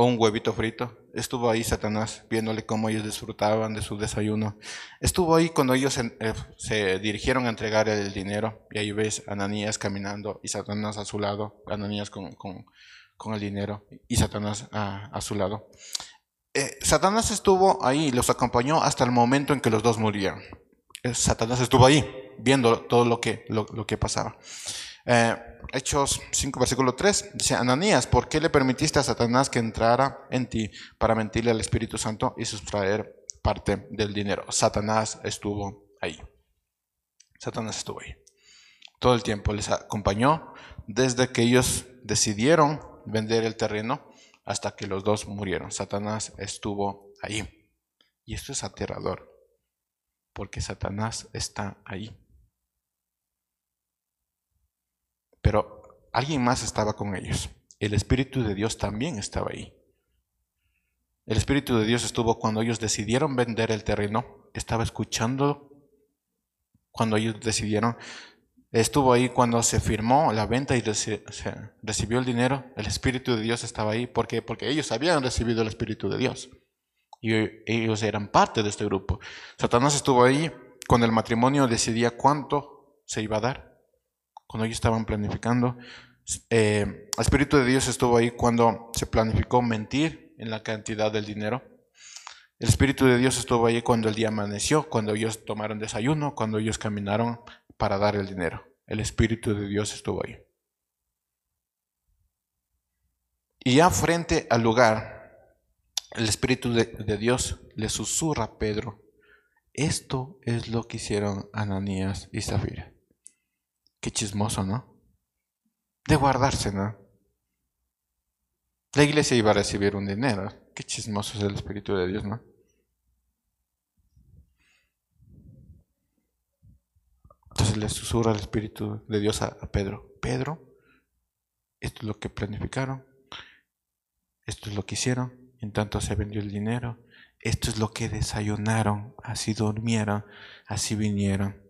o un huevito frito. Estuvo ahí Satanás viéndole cómo ellos disfrutaban de su desayuno. Estuvo ahí cuando ellos eh, se dirigieron a entregar el dinero y ahí ves a Ananías caminando y Satanás a su lado, Ananías con, con, el dinero y Satanás a, su lado. Eh, Satanás estuvo ahí los acompañó hasta el momento en que los dos murieron. Eh, Satanás estuvo ahí viendo todo lo que, lo, lo que pasaba. Eh, Hechos 5, versículo 3, dice, Ananías, ¿por qué le permitiste a Satanás que entrara en ti para mentirle al Espíritu Santo y sustraer parte del dinero? Satanás estuvo ahí. Satanás estuvo ahí. Todo el tiempo les acompañó desde que ellos decidieron vender el terreno hasta que los dos murieron. Satanás estuvo ahí. Y esto es aterrador, porque Satanás está ahí. Pero alguien más estaba con ellos. El Espíritu de Dios también estaba ahí. El Espíritu de Dios estuvo cuando ellos decidieron vender el terreno, estaba escuchando cuando ellos decidieron, estuvo ahí cuando se firmó la venta y se recibió el dinero, el Espíritu de Dios estaba ahí, ¿por qué? Porque ellos habían recibido el Espíritu de Dios y ellos eran parte de este grupo. Satanás estuvo ahí cuando el matrimonio decidía cuánto se iba a dar cuando ellos estaban planificando. Eh, el Espíritu de Dios estuvo ahí cuando se planificó mentir en la cantidad del dinero. El Espíritu de Dios estuvo ahí cuando el día amaneció, cuando ellos tomaron desayuno, cuando ellos caminaron para dar el dinero. El Espíritu de Dios estuvo ahí. Y ya frente al lugar, el Espíritu de, de Dios le susurra a Pedro, esto es lo que hicieron Ananías y Zafira. Qué chismoso, ¿no? De guardarse, ¿no? La iglesia iba a recibir un dinero. Qué chismoso es el Espíritu de Dios, ¿no? Entonces le susurra el Espíritu de Dios a, Pedro. Pedro, esto es lo que planificaron, esto es lo que hicieron, en tanto se vendió el dinero, esto es lo que desayunaron, así durmieron, así vinieron.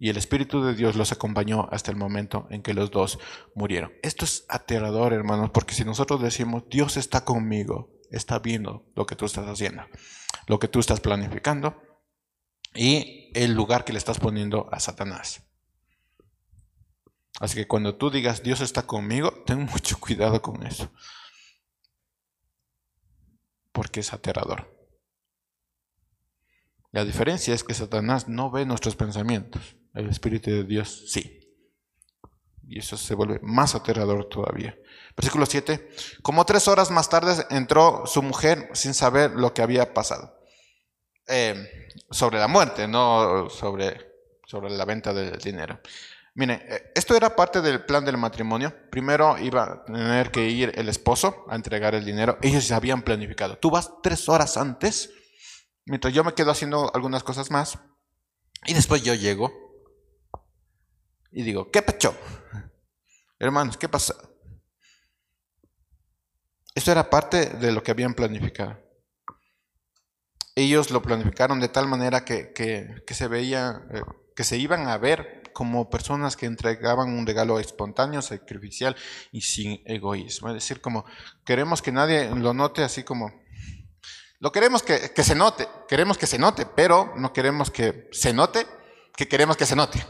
Y el Espíritu de Dios los acompañó hasta el momento en que los dos murieron. Esto es aterrador, hermanos, porque si nosotros decimos, Dios está conmigo, está viendo lo que tú estás haciendo, lo que tú estás planificando y el lugar que le estás poniendo a Satanás. Así que cuando tú digas, Dios está conmigo, ten mucho cuidado con eso, porque es aterrador. La diferencia es que Satanás no ve nuestros pensamientos. El Espíritu de Dios sí. Y eso se vuelve más aterrador todavía. Versículo 7. Como tres horas más tarde entró su mujer sin saber lo que había pasado. Eh, sobre la muerte, no sobre, sobre la venta del dinero. Mire, eh, esto era parte del plan del matrimonio. Primero iba a tener que ir el esposo a entregar el dinero. Ellos se habían planificado. Tú vas tres horas antes, mientras yo me quedo haciendo algunas cosas más. Y después yo llego y digo, ¿qué pecho? Hermanos, ¿qué pasa? Esto era parte de lo que habían planificado. Ellos lo planificaron de tal manera que, se veía, eh, que se iban a ver como personas que entregaban un regalo espontáneo, sacrificial y sin egoísmo. Es decir, como queremos que nadie lo note así como... Lo queremos que, que se note, queremos que se note, pero no queremos que se note, que queremos que se note.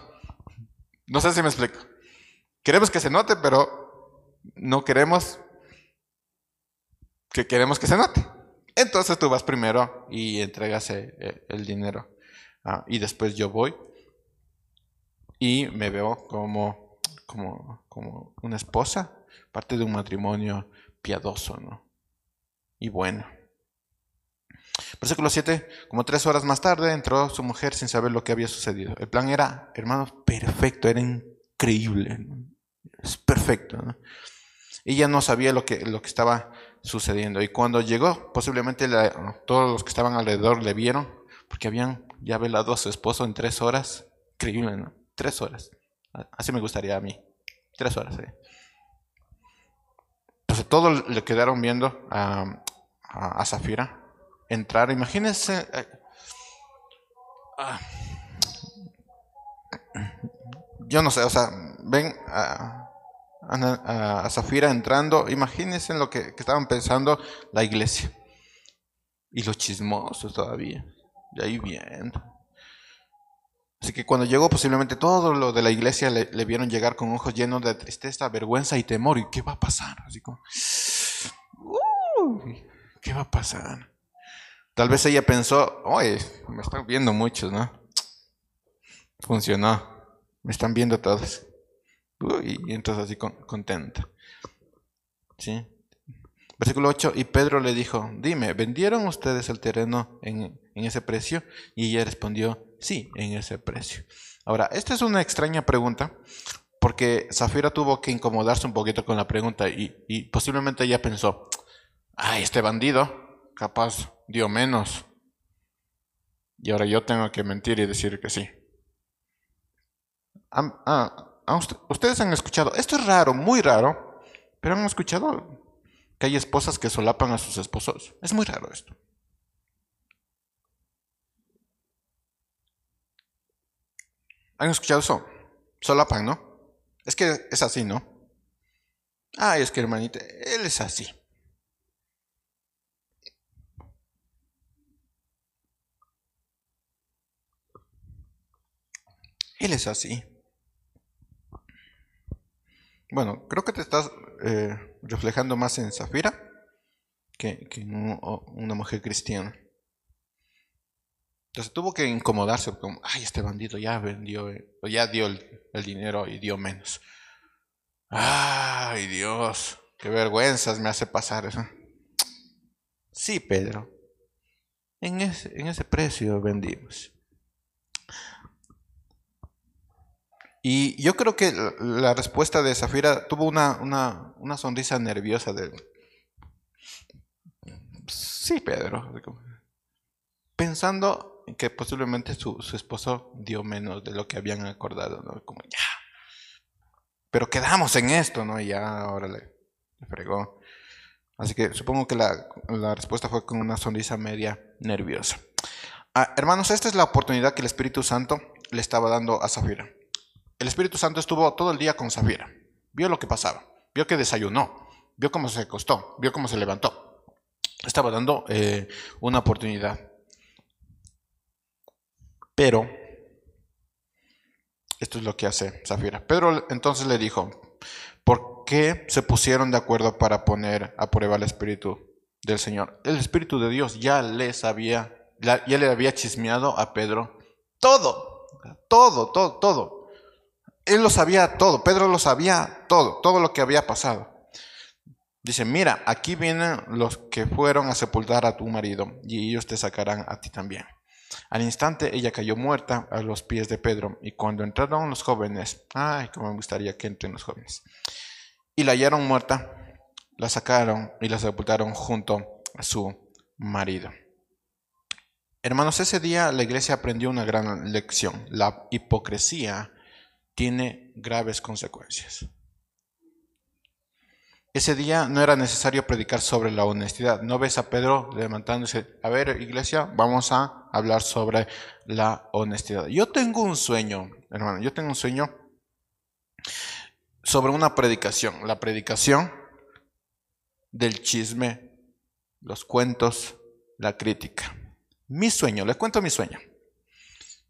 No sé si me explico. Queremos que se note, pero no queremos que queremos que se note. Entonces tú vas primero y entregas eh, el dinero. Ah, y después yo voy y me veo como, como, como una esposa, parte de un matrimonio piadoso, ¿no? Y bueno. Versículo 7, como tres horas más tarde entró su mujer sin saber lo que había sucedido. El plan era, hermanos, perfecto, era increíble, es perfecto. ¿no? Ella no sabía lo que, lo que estaba sucediendo. Y cuando llegó, posiblemente todos los que estaban alrededor le vieron, porque habían ya velado a su esposo en tres horas. Increíble, ¿no? Tres horas. Así me gustaría a mí. Tres horas. Entonces todos le quedaron viendo a, a, Zafira entrar. Imagínense. Eh, ah, yo no sé, o sea, ven a, a, Zafira entrando, imagínense lo que, estaban pensando la iglesia. Y los chismosos todavía, de ahí viendo. Así que cuando llegó posiblemente todo lo de la iglesia le, vieron llegar con ojos llenos de tristeza, vergüenza y temor. ¿Y qué va a pasar? Así como, ¿qué va a pasar? Tal vez ella pensó, oye, me están viendo muchos, ¿no? Funcionó, me están viendo todos y entonces así contenta. ¿Sí? Versículo 8, y Pedro le dijo, dime, ¿vendieron ustedes el terreno en, en, ese precio? Y ella respondió, sí, en ese precio. Ahora, esta es una extraña pregunta, porque Zafira tuvo que incomodarse un poquito con la pregunta y, y posiblemente ella pensó, ay, este bandido capaz dio menos. Y ahora yo tengo que mentir y decir que sí. ah, Ah, ustedes han escuchado, esto es raro, muy raro, pero han escuchado que hay esposas que solapan a sus esposos. Es muy raro esto. ¿Han escuchado eso? Solapan, ¿no? Es que es así, ¿no? Ah, es que hermanita, él es así. Él es así. Bueno, creo que te estás eh, reflejando más en Zafira que, en una mujer cristiana. Entonces tuvo que incomodarse como, ay, este bandido ya vendió, o ya dio el, dinero y dio menos. Ay, Dios, qué vergüenzas me hace pasar eso. Sí, Pedro, en ese, en ese precio vendimos. Y yo creo que la respuesta de Zafira tuvo una, una, sonrisa nerviosa de... Sí, Pedro. Pensando que posiblemente su, esposo dio menos de lo que habían acordado, ¿no? Como ya. Pero quedamos en esto, ¿no? Y ya ahora le, fregó. Así que supongo que la, la, respuesta fue con una sonrisa media nerviosa. Ah, hermanos, esta es la oportunidad que el Espíritu Santo le estaba dando a Zafira. El Espíritu Santo estuvo todo el día con Zafira. Vio lo que pasaba. Vio que desayunó. Vio cómo se acostó. Vio cómo se levantó. Estaba dando eh, una oportunidad. Pero, esto es lo que hace Zafira. Pedro entonces le dijo, ¿por qué se pusieron de acuerdo para poner a prueba el Espíritu del Señor? El Espíritu de Dios ya les había, ya le había chismeado a Pedro todo, todo, todo, todo él lo sabía todo, Pedro lo sabía todo, todo lo que había pasado. Dice, mira, aquí vienen los que fueron a sepultar a tu marido y ellos te sacarán a ti también. Al instante ella cayó muerta a los pies de Pedro y cuando entraron los jóvenes, ay, cómo me gustaría que entren los jóvenes, y la hallaron muerta, la sacaron y la sepultaron junto a su marido. Hermanos, ese día la iglesia aprendió una gran lección. La hipocresía tiene graves consecuencias. Ese día no era necesario predicar sobre la honestidad. No ves a Pedro levantándose, a ver iglesia, vamos a hablar sobre la honestidad. Yo tengo un sueño, hermano, yo tengo un sueño sobre una predicación, la predicación del chisme, los cuentos, la crítica. Mi sueño, le cuento mi sueño,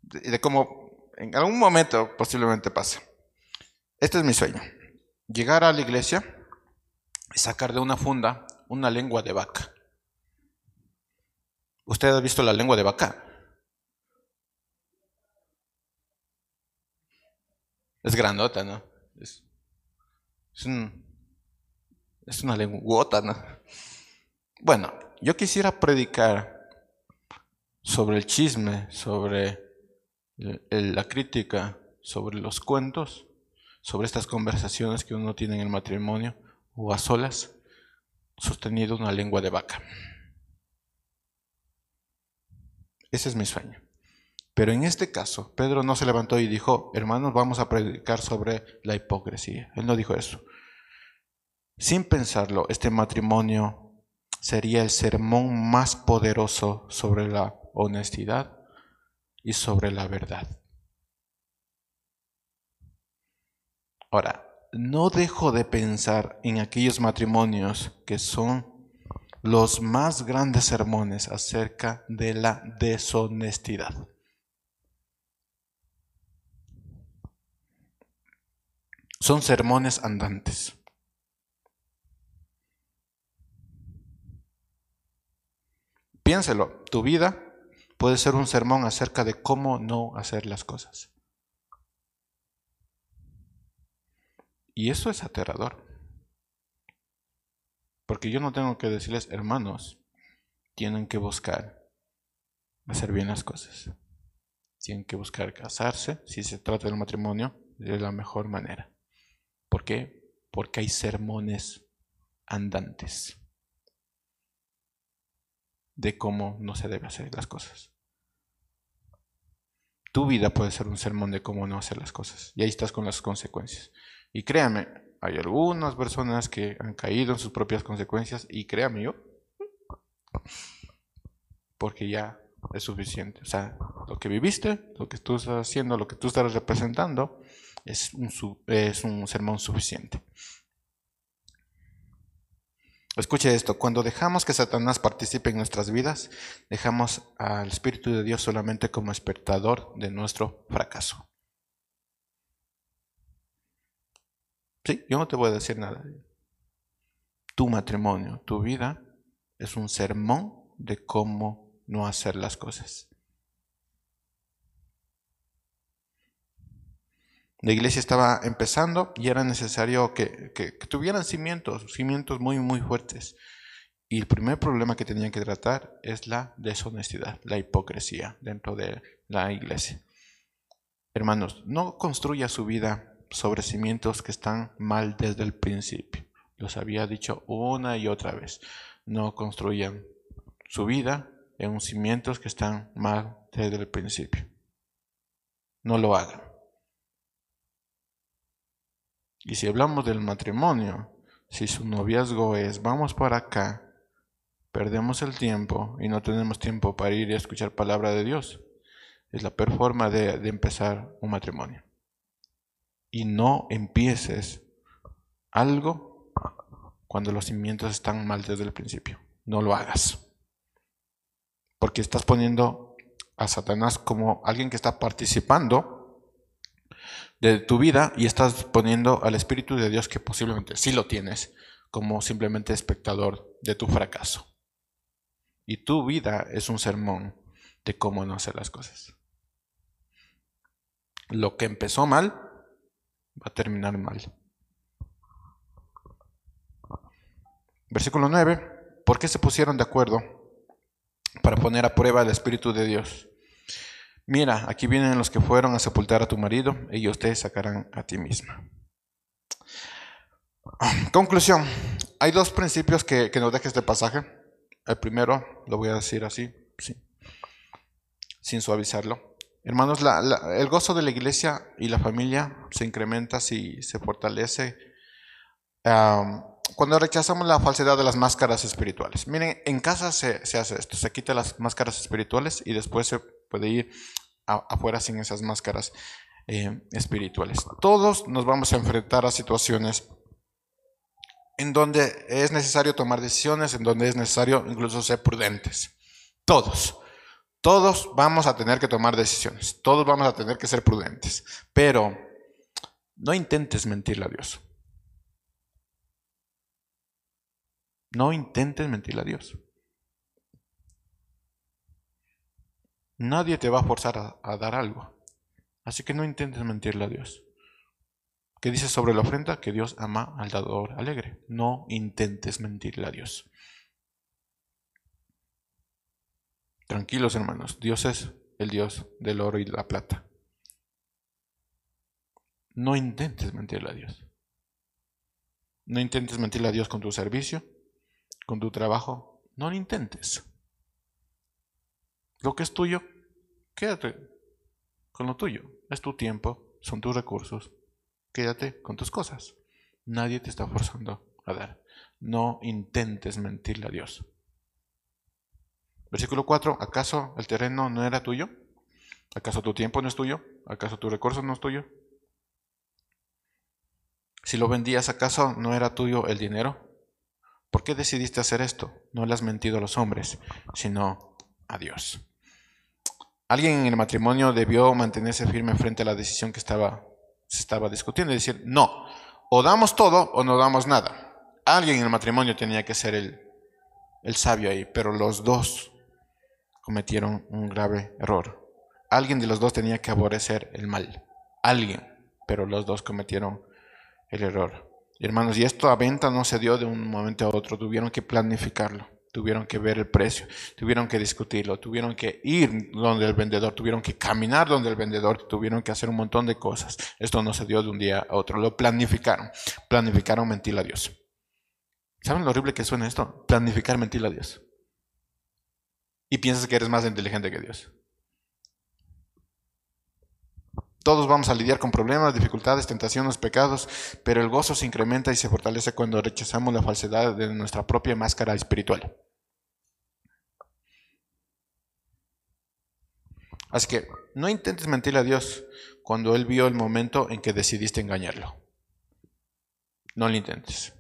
de, de cómo en algún momento posiblemente pase. Este es mi sueño. Llegar a la iglesia y sacar de una funda una lengua de vaca. ¿Usted ha visto la lengua de vaca? Es grandota, ¿no? Es, es, una lenguota, ¿no? Bueno, yo quisiera predicar sobre el chisme, sobre la crítica, sobre los cuentos, sobre estas conversaciones que uno tiene en el matrimonio o a solas, sostenido una lengua de vaca. Ese es mi sueño. Pero en este caso, Pedro no se levantó y dijo, hermanos, vamos a predicar sobre la hipocresía. Él no dijo eso. Sin pensarlo, este matrimonio sería el sermón más poderoso sobre la honestidad y sobre la verdad. Ahora, no dejo de pensar en aquellos matrimonios que son los más grandes sermones acerca de la deshonestidad. Son sermones andantes. Piénselo, tu vida puede ser un sermón acerca de cómo no hacer las cosas. Y eso es aterrador. Porque yo no tengo que decirles, hermanos, tienen que buscar hacer bien las cosas. Tienen que buscar casarse, si se trata del matrimonio, de la mejor manera. ¿Por qué? Porque hay sermones andantes de cómo no se debe hacer las cosas. Tu vida puede ser un sermón de cómo no hacer las cosas. Y ahí estás con las consecuencias. Y créame, hay algunas personas que han caído en sus propias consecuencias y créame yo, porque ya es suficiente. O sea, lo que viviste, lo que tú estás haciendo, lo que tú estás representando, es un, es un sermón suficiente. Escuche esto, cuando dejamos que Satanás participe en nuestras vidas, dejamos al Espíritu de Dios solamente como espectador de nuestro fracaso. Sí, yo no te voy a decir nada. Tu matrimonio, tu vida, es un sermón de cómo no hacer las cosas. La iglesia estaba empezando y era necesario que, que, tuvieran cimientos, cimientos muy, muy fuertes. Y el primer problema que tenían que tratar es la deshonestidad, la hipocresía dentro de la iglesia. Hermanos, no construya su vida sobre cimientos que están mal desde el principio. Los había dicho una y otra vez. No construyan su vida en cimientos que están mal desde el principio. No lo hagan. Y si hablamos del matrimonio, si su noviazgo es vamos para acá, perdemos el tiempo y no tenemos tiempo para ir a escuchar palabra de Dios, es la peor forma de, de empezar un matrimonio y no empieces algo cuando los cimientos están mal desde el principio. No lo hagas. Porque estás poniendo a Satanás como alguien que está participando de tu vida y estás poniendo al Espíritu de Dios que posiblemente sí lo tienes como simplemente espectador de tu fracaso. Y tu vida es un sermón de cómo no hacer las cosas. Lo que empezó mal va a terminar mal. Versículo 9. ¿Por qué se pusieron de acuerdo para poner a prueba el Espíritu de Dios? Mira, aquí vienen los que fueron a sepultar a tu marido, y ustedes sacarán a ti misma. Conclusión. Hay dos principios que, que nos deja este pasaje. El primero, lo voy a decir así, sin suavizarlo. Hermanos, el gozo de la iglesia y la familia se incrementa si se fortalece cuando rechazamos la falsedad de las máscaras espirituales. Miren, en casa se, hace esto, se quita las máscaras espirituales y después se puede ir afuera sin esas máscaras eh, espirituales. Todos nos vamos a enfrentar a situaciones en donde es necesario tomar decisiones, en donde es necesario incluso ser prudentes. Todos. Todos vamos a tener que tomar decisiones, todos vamos a tener que ser prudentes, pero No intentes mentirle a Dios. No intentes mentirle a Dios. Nadie te va a forzar a, dar algo. Así que no intentes mentirle a Dios. ¿Qué dice sobre la ofrenda? Que Dios ama al dador alegre. No intentes mentirle a Dios. Tranquilos hermanos, Dios es el Dios del oro y la plata. No intentes mentirle a Dios. No intentes mentirle a Dios con tu servicio, con tu trabajo. No lo intentes. Lo que es tuyo, quédate con lo tuyo. Es tu tiempo, son tus recursos. Quédate con tus cosas. Nadie te está forzando a dar. No intentes mentirle a Dios. Versículo 4. ¿Acaso el terreno no era tuyo? ¿Acaso tu tiempo no es tuyo? ¿Acaso tu recurso no es tuyo? Si lo vendías, ¿acaso no era tuyo el dinero? ¿Por qué decidiste hacer esto? No le has mentido a los hombres, sino a Dios. Alguien en el matrimonio debió mantenerse firme frente a la decisión que estaba, se estaba discutiendo y decir, no, o damos todo o no damos nada. Alguien en el matrimonio tenía que ser el, el sabio ahí, pero los dos cometieron un grave error. Alguien de los dos tenía que aborrecer el mal. Alguien, pero los dos cometieron el error. Hermanos, y esto a venta no se dio de un momento a otro, tuvieron que planificarlo, tuvieron que ver el precio, tuvieron que discutirlo, tuvieron que ir donde el vendedor, tuvieron que caminar donde el vendedor, tuvieron que hacer un montón de cosas. Esto no se dio de un día a otro, lo planificaron, planificaron mentir a Dios. ¿Saben lo horrible que suena esto? Planificar mentir a Dios. Y piensas que eres más inteligente que Dios. Todos vamos a lidiar con problemas, dificultades, tentaciones, pecados, pero el gozo se incrementa y se fortalece cuando rechazamos la falsedad de nuestra propia máscara espiritual. Así que no intentes mentirle a Dios cuando Él vio el momento en que decidiste engañarlo. No lo intentes.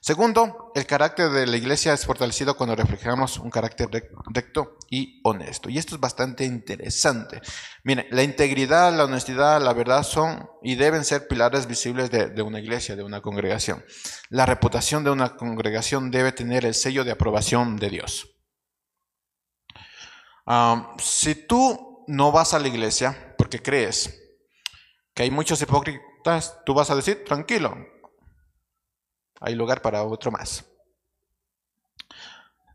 Segundo, el carácter de la iglesia es fortalecido cuando reflejamos un carácter recto y honesto. Y esto es bastante interesante. Miren, la integridad, la honestidad, la verdad son y deben ser pilares visibles de, una iglesia, de una congregación. La reputación de una congregación debe tener el sello de aprobación de Dios. si tú no vas a la iglesia porque crees que hay muchos hipócritas, tú vas a decir, tranquilo, hay lugar para otro más.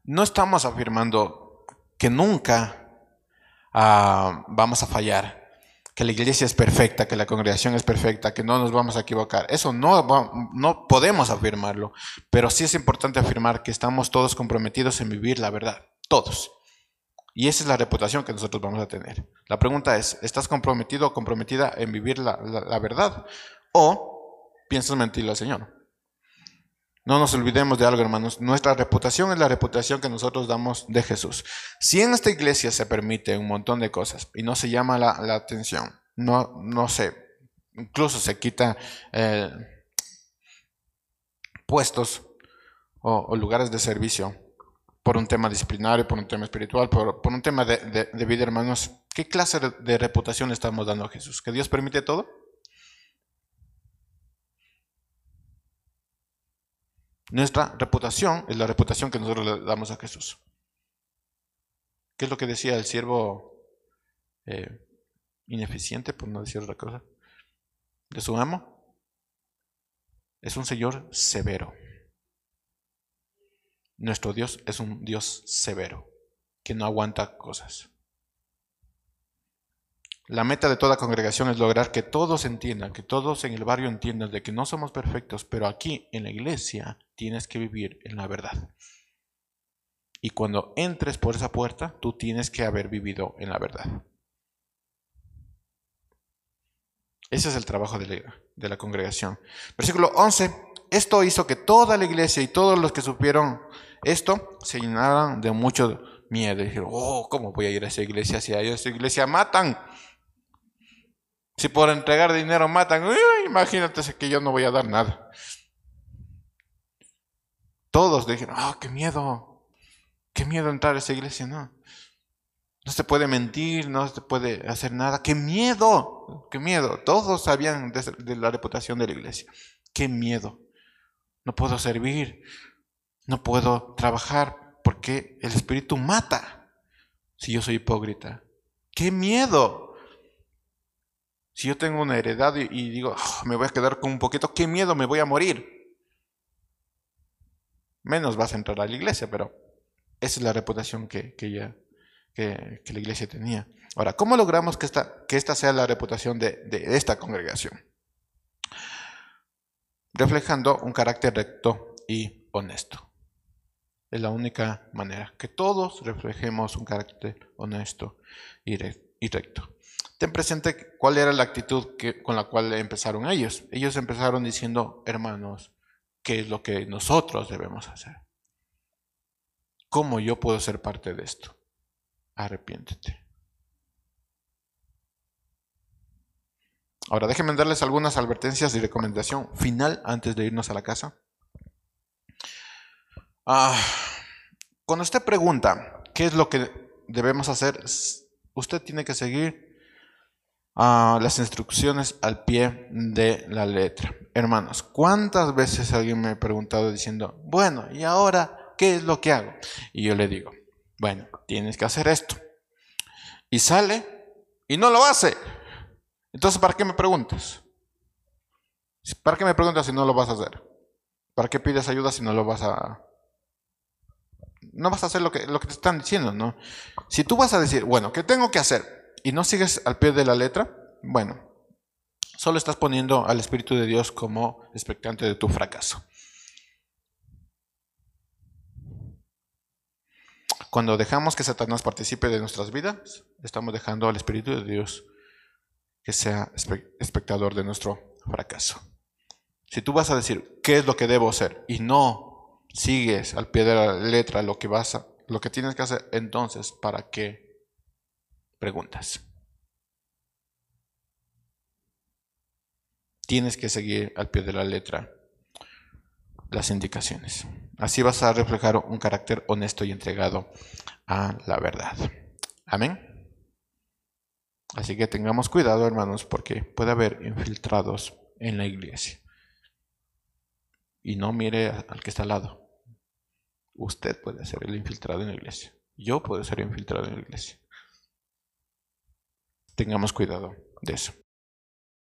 No estamos afirmando que nunca ah, vamos a fallar, que la iglesia es perfecta, que la congregación es perfecta, que no nos vamos a equivocar. Eso no, no podemos afirmarlo, pero sí es importante afirmar que estamos todos comprometidos en vivir la verdad, todos. Y esa es la reputación que nosotros vamos a tener. La pregunta es, ¿estás comprometido o comprometida en vivir la, la verdad? ¿O piensas mentirle al Señor? No nos olvidemos de algo, hermanos. Nuestra reputación es la reputación que nosotros damos de Jesús. Si en esta iglesia se permite un montón de cosas y no se llama la, atención, no, no se, incluso se quita eh, puestos o, lugares de servicio por un tema disciplinario, por un tema espiritual, por, un tema de, vida, hermanos, ¿qué clase de reputación estamos dando a Jesús? ¿Que Dios permite todo? Nuestra reputación es la reputación que nosotros le damos a Jesús. ¿Qué es lo que decía el siervo eh, ineficiente, por no decir otra cosa, de su amo? Es un Señor severo. Nuestro Dios es un Dios severo, que no aguanta cosas. La meta de toda congregación es lograr que todos entiendan, que todos en el barrio entiendan de que no somos perfectos, pero aquí en la iglesia tienes que vivir en la verdad. Y cuando entres por esa puerta, tú tienes que haber vivido en la verdad. Ese es el trabajo de la, de la congregación. Versículo 11. Esto hizo que toda la iglesia y todos los que supieron esto se llenaran de mucho miedo. Dijeron, oh, ¿cómo voy a ir a esa iglesia si a esa iglesia matan? Si por entregar dinero matan, imagínate que yo no voy a dar nada. Todos dijeron, oh, qué miedo, qué miedo entrar a esa iglesia, no. No se puede mentir, no se puede hacer nada. ¡Qué miedo! ¡Qué miedo! Todos sabían de, la reputación de la iglesia. ¡Qué miedo! No puedo servir, no puedo trabajar porque el espíritu mata si yo soy hipócrita. ¡Qué miedo! Si yo tengo una heredad y, digo, ah, me voy a quedar con un poquito, qué miedo, me voy a morir. Menos vas a entrar a la iglesia, pero esa es la reputación que, que, ya, que, la iglesia tenía. Ahora, ¿cómo logramos que esta, que esta sea la reputación de, de esta congregación? Reflejando un carácter recto y honesto. Es la única manera, que todos reflejemos un carácter honesto y recto. Ten presente cuál era la actitud con la cual empezaron ellos. Ellos empezaron diciendo, hermanos, ¿qué es lo que nosotros debemos hacer? ¿Cómo yo puedo ser parte de esto? Arrepiéntete. Ahora déjenme darles algunas advertencias y recomendación final antes de irnos a la casa. Ah, cuando usted pregunta qué es lo que debemos hacer, usted tiene que seguir las instrucciones al pie de la letra. Hermanos, ¿cuántas veces alguien me ha preguntado diciendo, bueno, ¿y ahora ¿qué es lo que hago? Y yo le digo, bueno, tienes que hacer esto. Y sale y no lo hace. Entonces, ¿para qué me preguntas? ¿Para qué me preguntas si no lo vas a hacer? ¿Para qué pides ayuda si no lo vas a... No vas a hacer lo que, lo que te están diciendo, ¿no? Si tú vas a decir, bueno, ¿qué tengo que hacer? Y no sigues al pie de la letra, bueno, solo estás poniendo al Espíritu de Dios como expectante de tu fracaso. Cuando dejamos que Satanás participe de nuestras vidas, estamos dejando al Espíritu de Dios que sea espectador de nuestro fracaso. Si tú vas a decir qué es lo que debo hacer y no sigues al pie de la letra lo que vas a, lo que tienes que hacer, entonces ¿para qué preguntas? Tienes que seguir al pie de la letra las indicaciones. Así vas a reflejar un carácter honesto y entregado a la verdad. Amén. Así que tengamos cuidado, hermanos, porque puede haber infiltrados en la iglesia. Y no mire al que está al lado. Usted puede ser el infiltrado en la iglesia. Yo puedo ser infiltrado en la iglesia. Tengamos cuidado de eso.